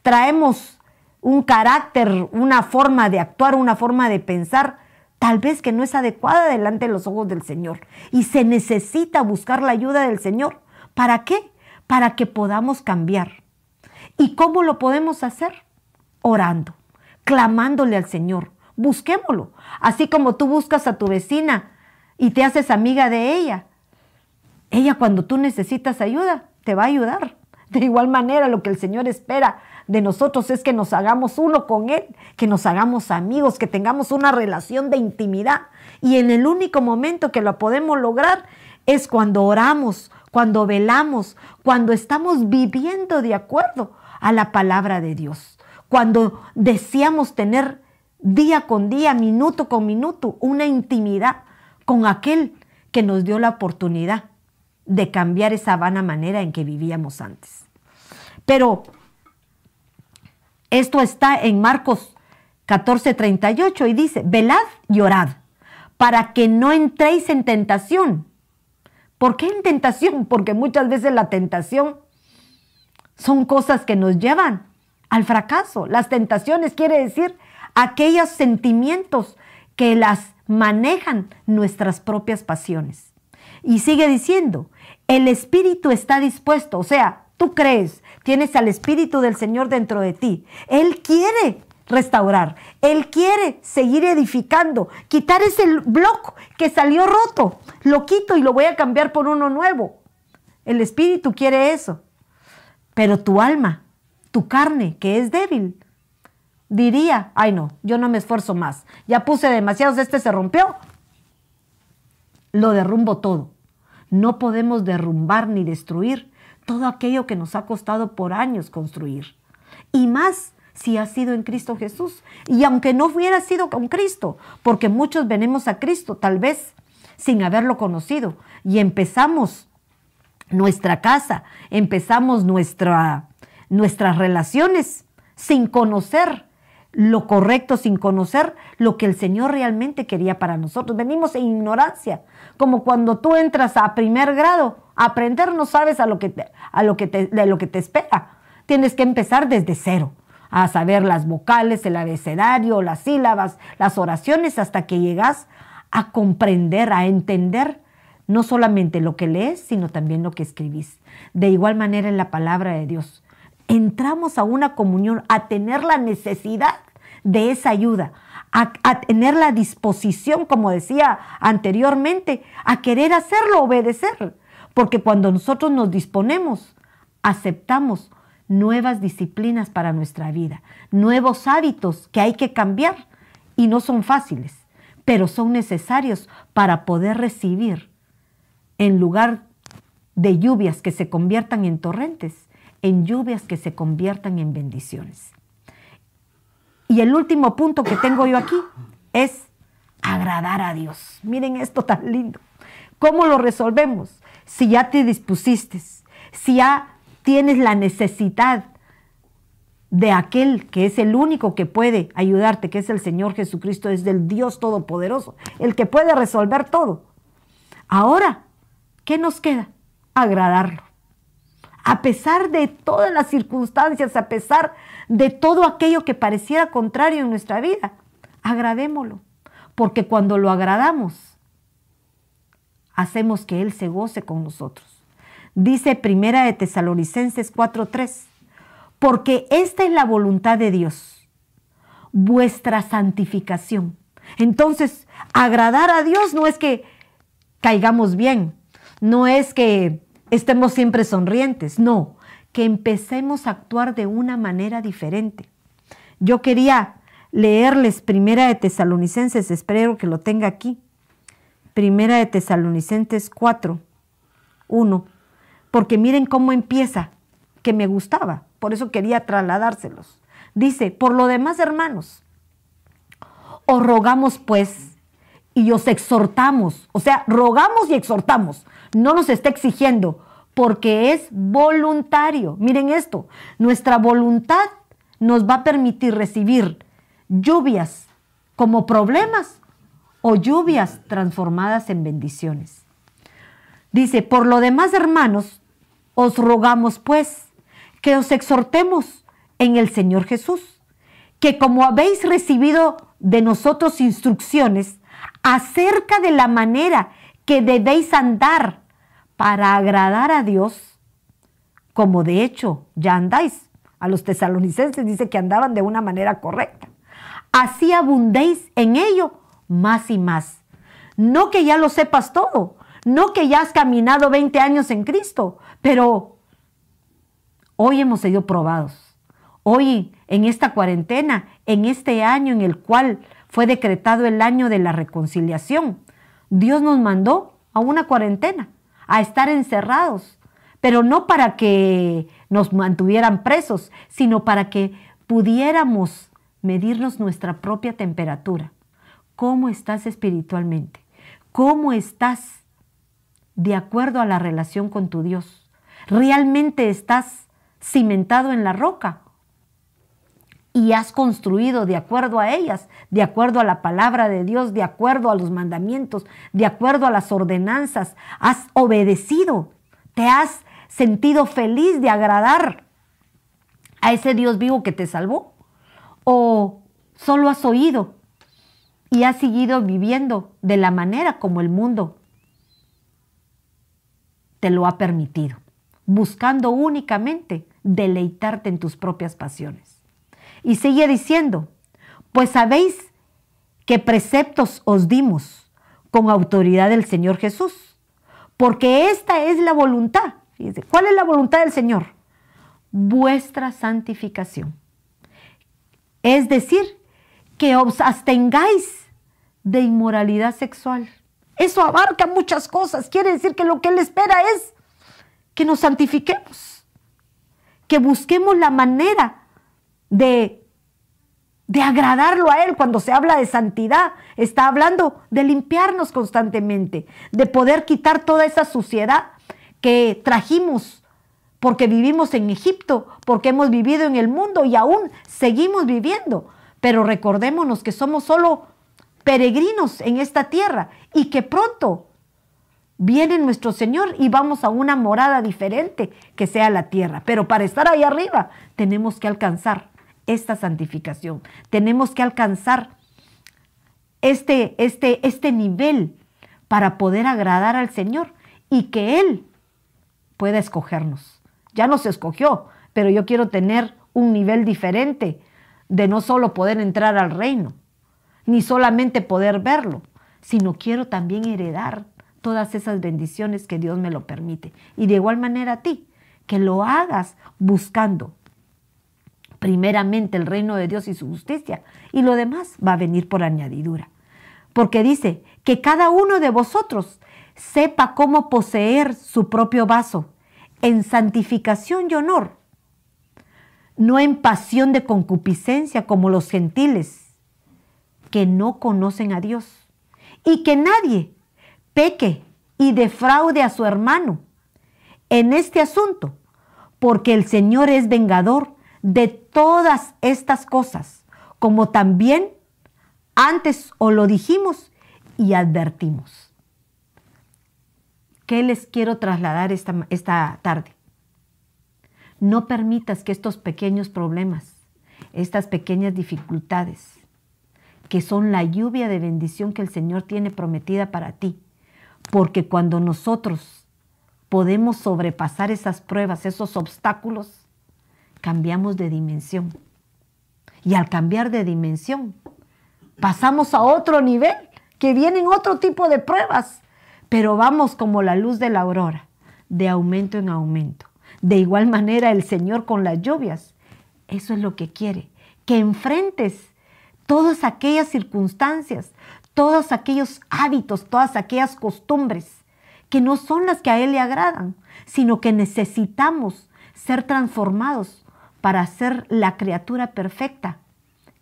Traemos un carácter, una forma de actuar, una forma de pensar, tal vez que no es adecuada delante de los ojos del Señor. Y se necesita buscar la ayuda del Señor. ¿Para qué? Para que podamos cambiar. ¿Y cómo lo podemos hacer? Orando, clamándole al Señor, busquémoslo. Así como tú buscas a tu vecina y te haces amiga de ella. Ella cuando tú necesitas ayuda, te va a ayudar. De igual manera, lo que el Señor espera de nosotros es que nos hagamos uno con Él, que nos hagamos amigos, que tengamos una relación de intimidad. Y en el único momento que lo podemos lograr es cuando oramos, cuando velamos, cuando estamos viviendo de acuerdo a la palabra de Dios, cuando deseamos tener día con día, minuto con minuto, una intimidad con aquel que nos dio la oportunidad de cambiar esa vana manera en que vivíamos antes. Pero esto está en Marcos 14:38 y dice, velad y orad para que no entréis en tentación. ¿Por qué en tentación? Porque muchas veces la tentación son cosas que nos llevan al fracaso. Las tentaciones quiere decir aquellos sentimientos que las manejan nuestras propias pasiones. Y sigue diciendo, el espíritu está dispuesto, o sea, tú crees, tienes al espíritu del Señor dentro de ti. Él quiere restaurar, Él quiere seguir edificando, quitar ese bloque que salió roto, lo quito y lo voy a cambiar por uno nuevo. El espíritu quiere eso, pero tu alma, tu carne, que es débil, diría, ay no, yo no me esfuerzo más, ya puse demasiados, este se rompió, lo derrumbo todo. No podemos derrumbar ni destruir todo aquello que nos ha costado por años construir. Y más si ha sido en Cristo Jesús. Y aunque no hubiera sido con Cristo, porque muchos venimos a Cristo tal vez sin haberlo conocido y empezamos nuestra casa, empezamos nuestra, nuestras relaciones sin conocer lo correcto sin conocer lo que el Señor realmente quería para nosotros. Venimos en ignorancia, como cuando tú entras a primer grado, aprender no sabes a lo que a lo que te, de lo que te espera. Tienes que empezar desde cero, a saber las vocales, el abecedario, las sílabas, las oraciones, hasta que llegas a comprender, a entender no solamente lo que lees, sino también lo que escribís. De igual manera en la palabra de Dios. Entramos a una comunión, a tener la necesidad de esa ayuda, a, tener la disposición, como decía anteriormente, a querer hacerlo, obedecer. Porque cuando nosotros nos disponemos, aceptamos nuevas disciplinas para nuestra vida, nuevos hábitos que hay que cambiar y no son fáciles, pero son necesarios para poder recibir, en lugar de lluvias que se conviertan en torrentes, en lluvias que se conviertan en bendiciones. Y el último punto que tengo yo aquí es agradar a Dios. Miren esto tan lindo. ¿Cómo lo resolvemos? Si ya te dispusiste, si ya tienes la necesidad de aquel que es el único que puede ayudarte, que es el Señor Jesucristo, es del Dios Todopoderoso, el que puede resolver todo. Ahora, ¿qué nos queda? Agradarlo. A pesar de todas las circunstancias, a pesar de todo aquello que pareciera contrario en nuestra vida. Agradémoslo, porque cuando lo agradamos, hacemos que Él se goce con nosotros. Dice Primera de Tesalonicenses 4:3, porque esta es la voluntad de Dios, vuestra santificación. Entonces, agradar a Dios no es que caigamos bien, no es que estemos siempre sonrientes, no, que empecemos a actuar de una manera diferente. Yo quería leerles Primera de Tesalonicenses, espero que lo tenga aquí. Primera de Tesalonicenses 4, 1. Porque miren cómo empieza, que me gustaba, por eso quería trasladárselos. Dice, por lo demás, hermanos, os rogamos pues y os exhortamos, o sea, rogamos y exhortamos, no nos está exigiendo, porque es voluntario. Miren esto, nuestra voluntad nos va a permitir recibir lluvias como problemas o lluvias transformadas en bendiciones. Dice, por lo demás, hermanos, os rogamos pues que os exhortemos en el Señor Jesús, que como habéis recibido de nosotros instrucciones acerca de la manera que debéis andar para agradar a Dios, como de hecho ya andáis. A los tesalonicenses dice que andaban de una manera correcta. Así abundéis en ello más y más. No que ya lo sepas todo, no que ya has caminado 20 años en Cristo, pero hoy hemos sido probados. Hoy, en esta cuarentena, en este año en el cual fue decretado el año de la reconciliación, Dios nos mandó a una cuarentena, a estar encerrados, pero no para que nos mantuvieran presos, sino para que pudiéramos medirnos nuestra propia temperatura. ¿Cómo estás espiritualmente? ¿Cómo estás de acuerdo a la relación con tu Dios? ¿Realmente estás cimentado en la roca? Y has construido de acuerdo a ellas, de acuerdo a la palabra de Dios, de acuerdo a los mandamientos, de acuerdo a las ordenanzas. Has obedecido, te has sentido feliz de agradar a ese Dios vivo que te salvó? ¿O solo has oído y has seguido viviendo de la manera como el mundo te lo ha permitido, buscando únicamente deleitarte en tus propias pasiones? Y sigue diciendo, pues sabéis que preceptos os dimos con autoridad del Señor Jesús, porque esta es la voluntad ¿cuál es la voluntad del Señor? Vuestra santificación. Es decir, que os abstengáis de inmoralidad sexual. Eso abarca muchas cosas. Quiere decir que lo que Él espera es que nos santifiquemos, que busquemos la manera de, de agradarlo a Él. Cuando se habla de santidad, está hablando de limpiarnos constantemente, de poder quitar toda esa suciedad que trajimos porque vivimos en Egipto, porque hemos vivido en el mundo y aún seguimos viviendo. Pero recordémonos que somos solo peregrinos en esta tierra y que pronto viene nuestro Señor y vamos a una morada diferente que sea la tierra. Pero para estar ahí arriba tenemos que alcanzar esta santificación, tenemos que alcanzar este, este, este nivel para poder agradar al Señor y que Él pueda escogernos. Ya nos escogió, pero yo quiero tener un nivel diferente de no solo poder entrar al reino, ni solamente poder verlo, sino quiero también heredar todas esas bendiciones que Dios me lo permite. Y de igual manera a ti, que lo hagas buscando primeramente el reino de Dios y su justicia, y lo demás va a venir por añadidura. Porque dice que cada uno de vosotros sepa cómo poseer su propio vaso en santificación y honor, no en pasión de concupiscencia como los gentiles que no conocen a Dios, y que nadie peque y defraude a su hermano en este asunto, porque el Señor es vengador de todas estas cosas, como también antes os lo dijimos y advertimos. ¿Qué les quiero trasladar esta, esta tarde? No permitas que estos pequeños problemas, estas pequeñas dificultades, que son la lluvia de bendición que el Señor tiene prometida para ti, porque cuando nosotros podemos sobrepasar esas pruebas, esos obstáculos, cambiamos de dimensión. Y al cambiar de dimensión, pasamos a otro nivel, que vienen otro tipo de pruebas, pero vamos como la luz de la aurora, de aumento en aumento. De igual manera el Señor con las lluvias. Eso es lo que quiere, que enfrentes todas aquellas circunstancias, todos aquellos hábitos, todas aquellas costumbres que no son las que a Él le agradan, sino que necesitamos ser transformados para ser la criatura perfecta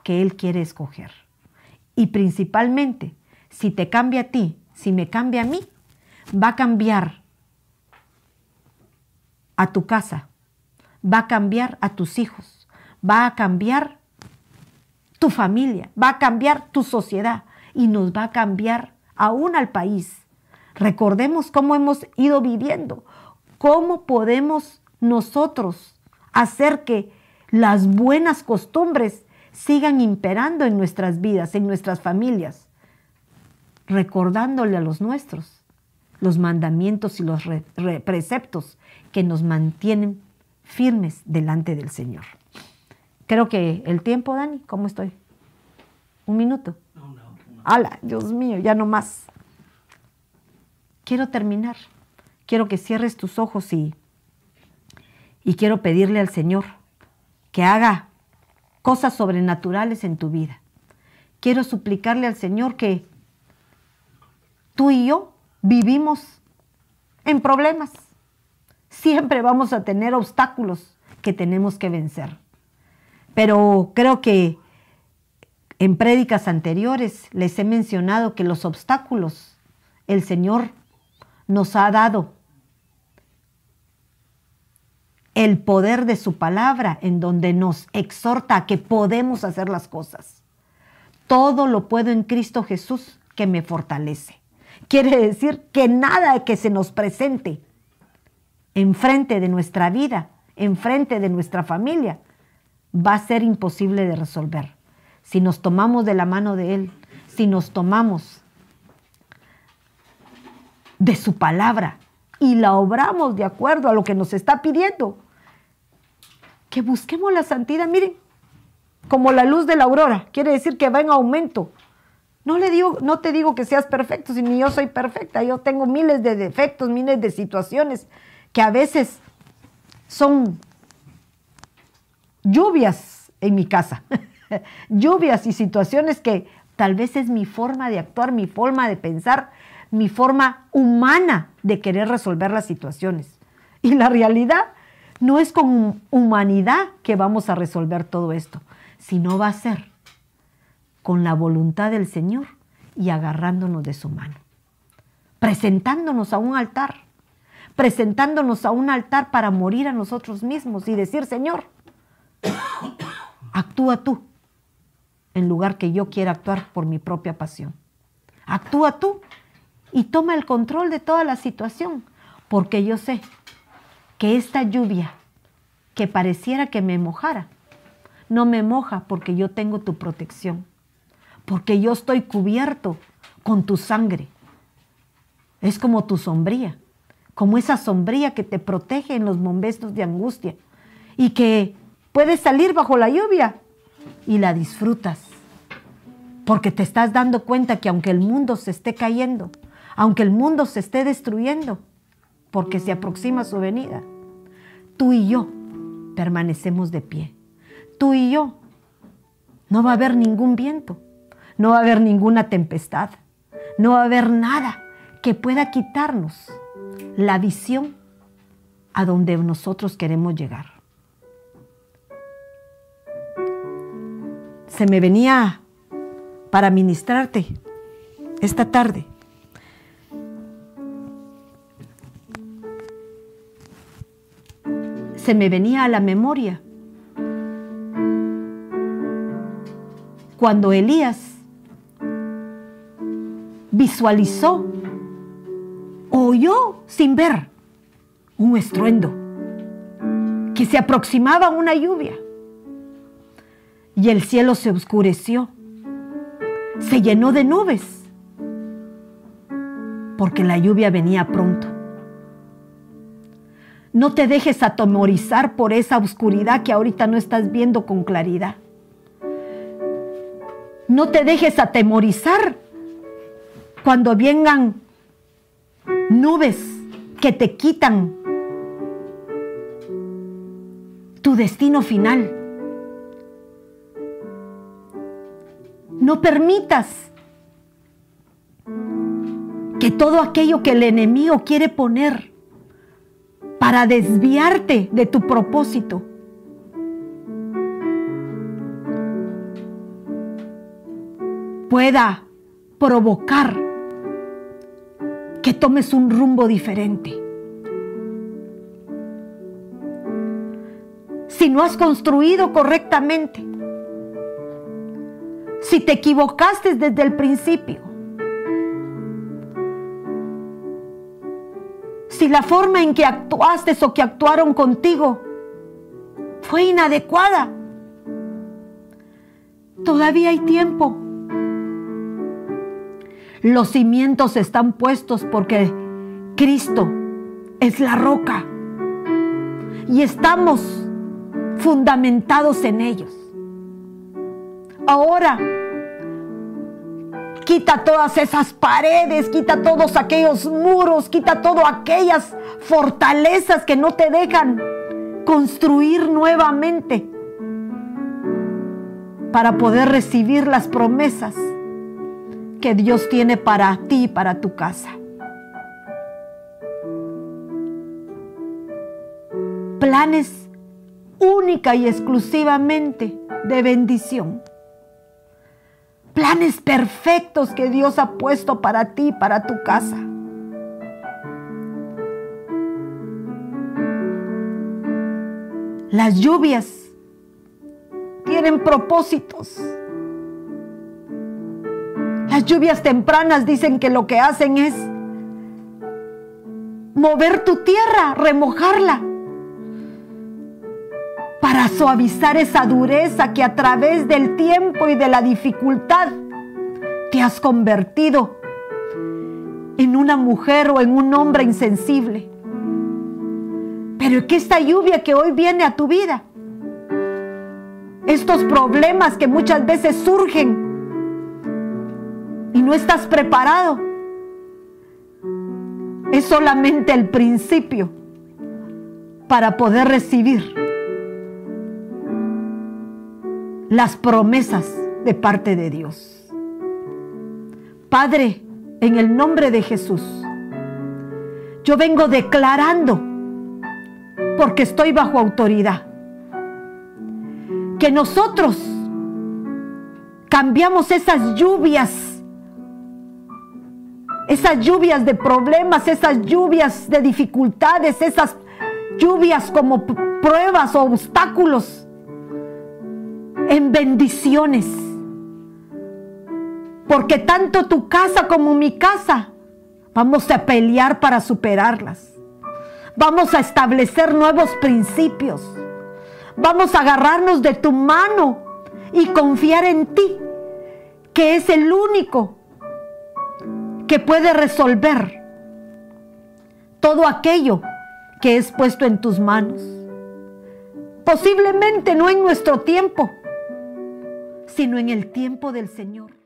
que Él quiere escoger. Y principalmente, si te cambia a ti, si me cambia a mí, va a cambiar a tu casa, va a cambiar a tus hijos, va a cambiar tu familia, va a cambiar tu sociedad y nos va a cambiar aún al país. Recordemos cómo hemos ido viviendo, cómo podemos nosotros hacer que las buenas costumbres sigan imperando en nuestras vidas, en nuestras familias, recordándole a los nuestros los mandamientos y los preceptos que nos mantienen firmes delante del Señor. Creo que el tiempo, Dani, ¿cómo estoy? ¿Un minuto? ¡Hala! Dios mío, ya no más. Quiero terminar. Quiero que cierres tus ojos y, y quiero pedirle al Señor que haga cosas sobrenaturales en tu vida. Quiero suplicarle al Señor que tú y yo vivimos en problemas. Siempre vamos a tener obstáculos que tenemos que vencer. Pero creo que en prédicas anteriores les he mencionado que los obstáculos el Señor nos ha dado el poder de su palabra en donde nos exhorta a que podemos hacer las cosas. Todo lo puedo en Cristo Jesús que me fortalece. Quiere decir que nada que se nos presente enfrente de nuestra vida, enfrente de nuestra familia, va a ser imposible de resolver. Si nos tomamos de la mano de Él, si nos tomamos de su palabra y la obramos de acuerdo a lo que nos está pidiendo, que busquemos la santidad, miren, como la luz de la aurora, quiere decir que va en aumento. No, le digo, no te digo que seas perfecto, si ni yo soy perfecta, yo tengo miles de defectos, miles de situaciones que a veces son lluvias en mi casa, lluvias y situaciones que tal vez es mi forma de actuar, mi forma de pensar, mi forma humana de querer resolver las situaciones. Y la realidad no es con humanidad que vamos a resolver todo esto, sino va a ser con la voluntad del Señor y agarrándonos de su mano, presentándonos a un altar, presentándonos a un altar para morir a nosotros mismos y decir, Señor, actúa tú en lugar que yo quiera actuar por mi propia pasión. Actúa tú y toma el control de toda la situación, porque yo sé que esta lluvia que pareciera que me mojara, no me moja porque yo tengo tu protección, porque yo estoy cubierto con tu sangre. Es como tu sombría, como esa sombría que te protege en los momentos de angustia y que puedes salir bajo la lluvia y la disfrutas. Porque te estás dando cuenta que aunque el mundo se esté cayendo, aunque el mundo se esté destruyendo, porque se aproxima su venida, tú y yo permanecemos de pie. Tú y yo. No va a haber ningún viento, no va a haber ninguna tempestad, no va a haber nada que pueda quitarnos la visión a donde nosotros queremos llegar. Se me venía para ministrarte esta tarde se me venía a la memoria cuando Elías visualizó, oyó sin ver un estruendo, que se aproximaba una lluvia. Y el cielo se oscureció, se llenó de nubes, porque la lluvia venía pronto. No te dejes atemorizar por esa oscuridad que ahorita no estás viendo con claridad. No te dejes atemorizar cuando vengan nubes que te quitan tu destino final. No permitas que todo aquello que el enemigo quiere poner desviarte de tu propósito. pueda provocar que tomes un rumbo diferente. Si no has construido correctamente, si te equivocaste desde el principio, si la forma en que actuaste o que actuaron contigo fue inadecuada, todavía hay tiempo. Los cimientos están puestos porque Cristo es la roca y estamos fundamentados en ellos. Ahora, quita todas esas paredes, quita todos aquellos muros, quita todas aquellas fortalezas que no te dejan construir nuevamente para poder recibir las promesas que Dios tiene para ti y para tu casa. Planes única y exclusivamente de bendición. Planes perfectos que Dios ha puesto para ti, para tu casa. Las lluvias tienen propósitos. Las lluvias tempranas dicen que lo que hacen es mover tu tierra, remojarla para suavizar esa dureza que a través del tiempo y de la dificultad te has convertido en una mujer o en un hombre insensible. Pero que esta lluvia que hoy viene a tu vida, estos problemas que muchas veces surgen y no estás preparado, es solamente el principio para poder recibir las promesas de parte de Dios. Padre, en el nombre de Jesús, yo vengo declarando, porque estoy bajo autoridad, que nosotros cambiamos esas lluvias, esas lluvias de problemas, esas lluvias de dificultades, esas lluvias como pruebas o obstáculos en bendiciones. Porque tanto tu casa como mi casa vamos a pelear para superarlas. Vamos a establecer nuevos principios. Vamos a agarrarnos de tu mano y confiar en ti, que es el único que puede resolver todo aquello que es puesto en tus manos. Posiblemente no en nuestro tiempo, sino en el tiempo del Señor.